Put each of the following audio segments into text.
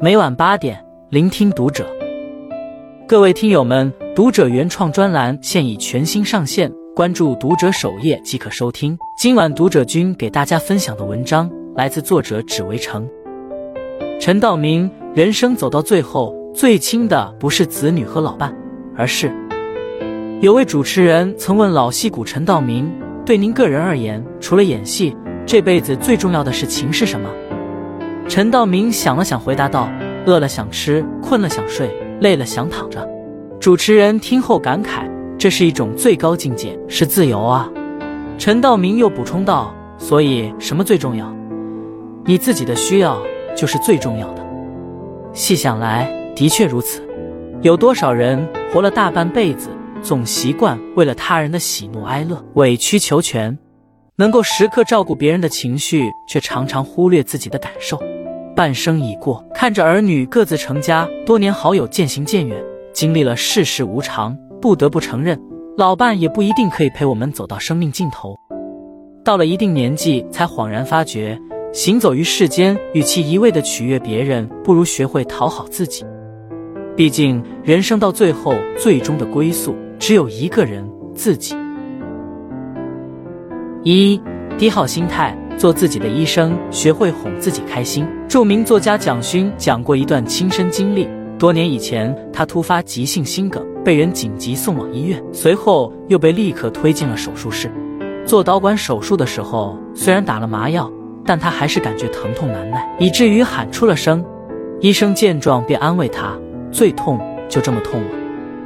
每晚八点，聆听读者。各位听友们，读者原创专栏现已全新上线，关注读者首页即可收听。今晚读者君给大家分享的文章来自作者只为城。陈道明，人生走到最后，最亲的不是子女和老伴，而是……有位主持人曾问老戏骨陈道明：“对您个人而言，除了演戏，这辈子最重要的事情是什么？”陈道明想了想，回答道：“饿了想吃，困了想睡，累了想躺着。”主持人听后感慨：“这是一种最高境界，是自由啊。”陈道明又补充道：“所以什么最重要？你自己的需要就是最重要的。”细想来，的确如此。有多少人活了大半辈子，总习惯为了他人的喜怒哀乐委曲求全，能够时刻照顾别人的情绪，却常常忽略自己的感受。半生已过，看着儿女各自成家，多年好友渐行渐远，经历了世事无常，不得不承认，老伴也不一定可以陪我们走到生命尽头。到了一定年纪，才恍然发觉，行走于世间，与其一味的取悦别人，不如学会讨好自己。毕竟，人生到最后，最终的归宿只有一个人——自己。一，低好心态。做自己的医生，学会哄自己开心。著名作家蒋勋讲过一段亲身经历：多年以前，他突发急性心梗，被人紧急送往医院，随后又被立刻推进了手术室。做导管手术的时候，虽然打了麻药，但他还是感觉疼痛难耐，以至于喊出了声。医生见状便安慰他：“最痛就这么痛了。”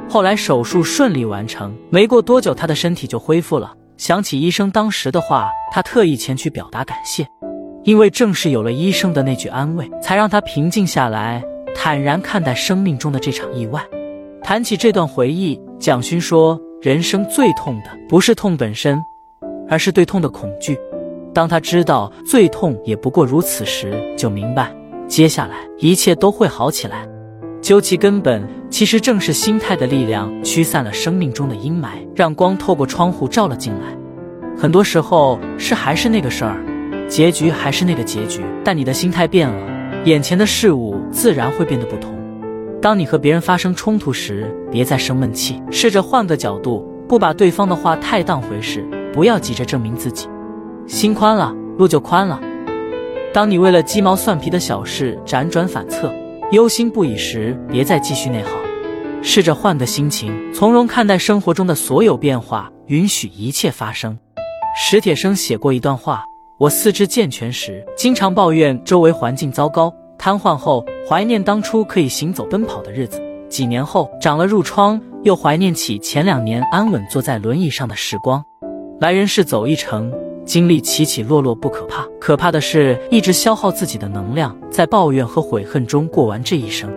后来手术顺利完成，没过多久，他的身体就恢复了。想起医生当时的话，他特意前去表达感谢，因为正是有了医生的那句安慰，才让他平静下来，坦然看待生命中的这场意外。谈起这段回忆，蒋勋说：“人生最痛的不是痛本身，而是对痛的恐惧。当他知道最痛也不过如此时，就明白接下来一切都会好起来。”究其根本，其实正是心态的力量驱散了生命中的阴霾，让光透过窗户照了进来。很多时候，事还是那个事儿，结局还是那个结局，但你的心态变了，眼前的事物自然会变得不同。当你和别人发生冲突时，别再生闷气，试着换个角度，不把对方的话太当回事，不要急着证明自己。心宽了，路就宽了。当你为了鸡毛蒜皮的小事辗转反侧，忧心不已时，别再继续内耗，试着换个心情，从容看待生活中的所有变化，允许一切发生。史铁生写过一段话：我四肢健全时，经常抱怨周围环境糟糕；瘫痪后，怀念当初可以行走奔跑的日子；几年后，长了褥疮，又怀念起前两年安稳坐在轮椅上的时光。来人世走一程。经历起起落落不可怕，可怕的是一直消耗自己的能量，在抱怨和悔恨中过完这一生。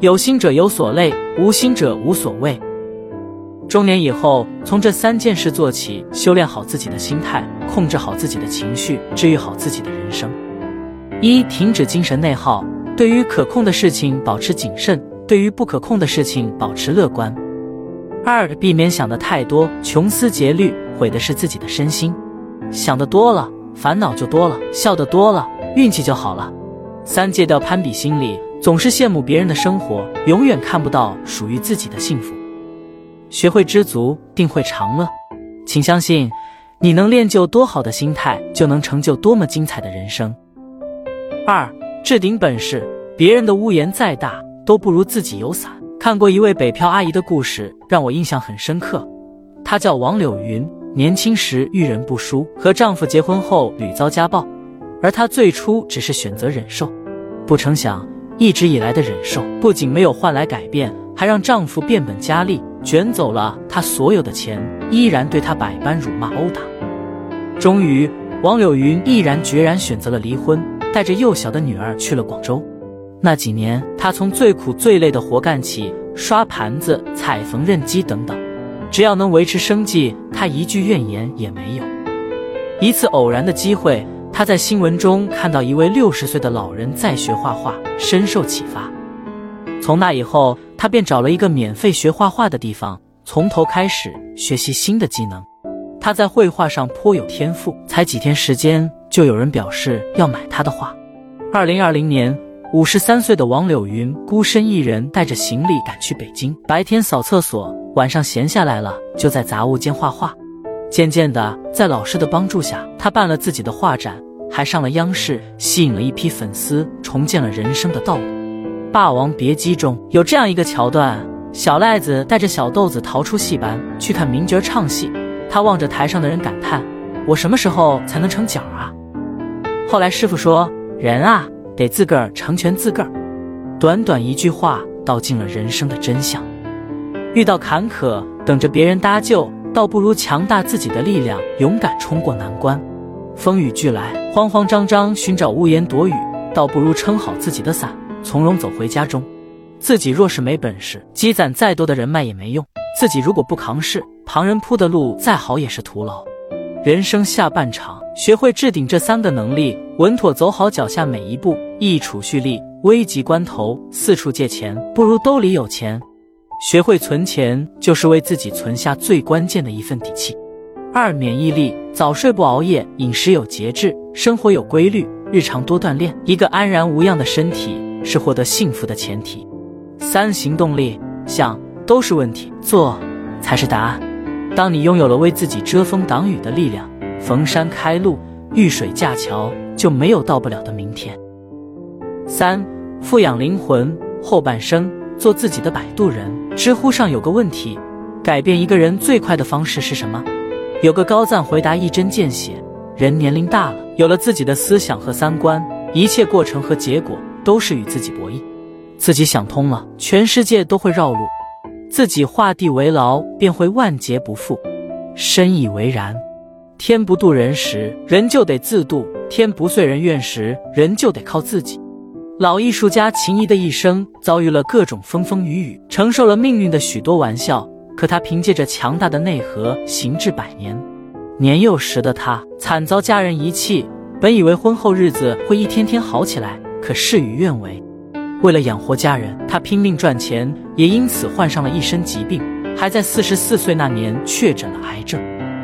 有心者有所累，无心者无所谓。中年以后，从这三件事做起，修炼好自己的心态，控制好自己的情绪，治愈好自己的人生。一、停止精神内耗，对于可控的事情保持谨慎，对于不可控的事情保持乐观。二、避免想的太多，穷思竭虑，毁的是自己的身心。想的多了，烦恼就多了；笑的多了，运气就好了。三戒掉攀比心理，总是羡慕别人的生活，永远看不到属于自己的幸福。学会知足，定会长乐。请相信，你能练就多好的心态，就能成就多么精彩的人生。二，置顶本事，别人的屋檐再大，都不如自己有伞。看过一位北漂阿姨的故事，让我印象很深刻。她叫王柳云。年轻时遇人不淑，和丈夫结婚后屡遭家暴，而她最初只是选择忍受，不成想一直以来的忍受不仅没有换来改变，还让丈夫变本加厉，卷走了她所有的钱，依然对她百般辱骂殴打。终于，王柳云毅然决然选择了离婚，带着幼小的女儿去了广州。那几年，她从最苦最累的活干起，刷盘子、踩缝纫机等等。只要能维持生计，他一句怨言也没有。一次偶然的机会，他在新闻中看到一位六十岁的老人在学画画，深受启发。从那以后，他便找了一个免费学画画的地方，从头开始学习新的技能。他在绘画上颇有天赋，才几天时间，就有人表示要买他的画。二零二零年，五十三岁的王柳云孤身一人带着行李赶去北京，白天扫厕所，晚上闲下来了就在杂物间画画。渐渐的，在老师的帮助下，他办了自己的画展，还上了央视，吸引了一批粉丝，重建了人生的道路。《霸王别姬》中有这样一个桥段：小赖子带着小豆子逃出戏班，去看名角唱戏。他望着台上的人感叹：“我什么时候才能成角啊？”后来师傅说：“人啊，得自个儿成全自个儿。”短短一句话，道尽了人生的真相。遇到坎坷，等着别人搭救。倒不如强大自己的力量，勇敢冲过难关。风雨俱来，慌慌张张寻找屋檐躲雨，倒不如撑好自己的伞，从容走回家中。自己若是没本事，积攒再多的人脉也没用。自己如果不扛事，旁人铺的路再好也是徒劳。人生下半场，学会置顶这三个能力，稳妥走好脚下每一步，易储蓄力。危急关头，四处借钱，不如兜里有钱。学会存钱，就是为自己存下最关键的一份底气。二、免疫力，早睡不熬夜，饮食有节制，生活有规律，日常多锻炼。一个安然无恙的身体是获得幸福的前提。三、行动力，想都是问题，做才是答案。当你拥有了为自己遮风挡雨的力量，逢山开路，遇水架桥，就没有到不了的明天。三、富养灵魂，后半生做自己的摆渡人。知乎上有个问题：改变一个人最快的方式是什么？有个高赞回答一针见血：人年龄大了，有了自己的思想和三观，一切过程和结果都是与自己博弈。自己想通了，全世界都会绕路；自己画地为牢，便会万劫不复。深以为然。天不渡人时，人就得自渡；天不遂人愿时，人就得靠自己。老艺术家秦怡的一生遭遇了各种风风雨雨，承受了命运的许多玩笑，可他凭借着强大的内核，行至百年。年幼时的他惨遭家人遗弃，本以为婚后日子会一天天好起来，可事与愿违。为了养活家人，他拼命赚钱，也因此患上了一身疾病，还在四十四岁那年确诊了癌症。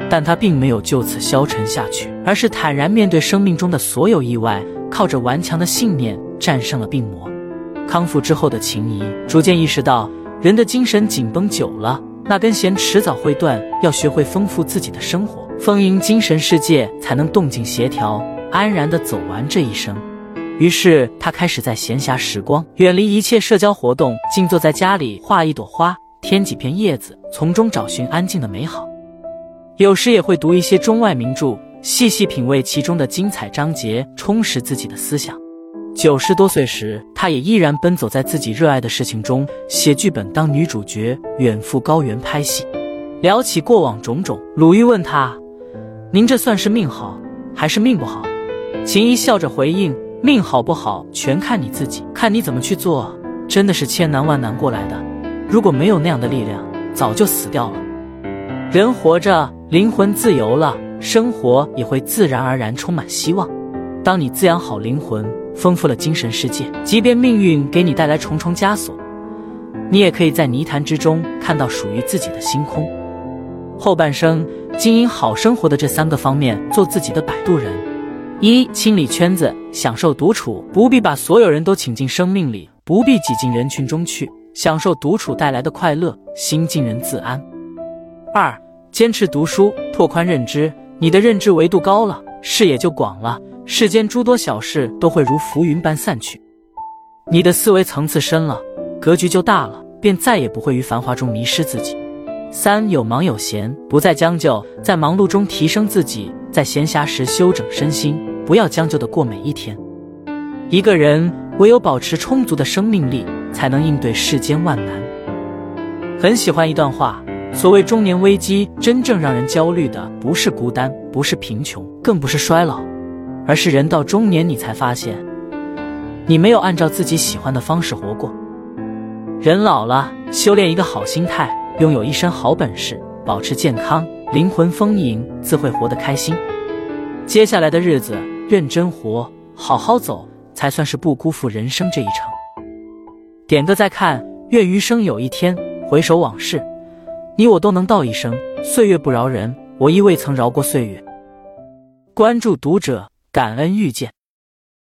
但他并没有就此消沉下去，而是坦然面对生命中的所有意外，靠着顽强的信念。战胜了病魔，康复之后的秦怡逐渐意识到，人的精神紧绷久了，那根弦迟早会断。要学会丰富自己的生活，丰盈精神世界，才能动静协调，安然的走完这一生。于是，他开始在闲暇时光，远离一切社交活动，静坐在家里画一朵花，添几片叶子，从中找寻安静的美好。有时也会读一些中外名著，细细品味其中的精彩章节，充实自己的思想。九十多岁时，他也依然奔走在自己热爱的事情中，写剧本当女主角，远赴高原拍戏。聊起过往种种，鲁豫问他：“您这算是命好，还是命不好？”秦怡笑着回应：“命好不好，全看你自己，看你怎么去做。真的是千难万难过来的，如果没有那样的力量，早就死掉了。人活着，灵魂自由了，生活也会自然而然充满希望。当你滋养好灵魂。”丰富了精神世界，即便命运给你带来重重枷锁，你也可以在泥潭之中看到属于自己的星空。后半生经营好生活的这三个方面，做自己的摆渡人：一、清理圈子，享受独处，不必把所有人都请进生命里，不必挤进人群中去，享受独处带来的快乐，心静人自安；二、坚持读书，拓宽认知，你的认知维度高了，视野就广了。世间诸多小事都会如浮云般散去，你的思维层次深了，格局就大了，便再也不会于繁华中迷失自己。三有忙有闲，不再将就，在忙碌中提升自己，在闲暇时休整身心，不要将就的过每一天。一个人唯有保持充足的生命力，才能应对世间万难。很喜欢一段话：所谓中年危机，真正让人焦虑的，不是孤单，不是贫穷，更不是衰老。而是人到中年，你才发现，你没有按照自己喜欢的方式活过。人老了，修炼一个好心态，拥有一身好本事，保持健康，灵魂丰盈，自会活得开心。接下来的日子，认真活，好好走，才算是不辜负人生这一程。点个再看，愿余生有一天回首往事，你我都能道一声：岁月不饶人，我亦未曾饶过岁月。关注读者。感恩遇见。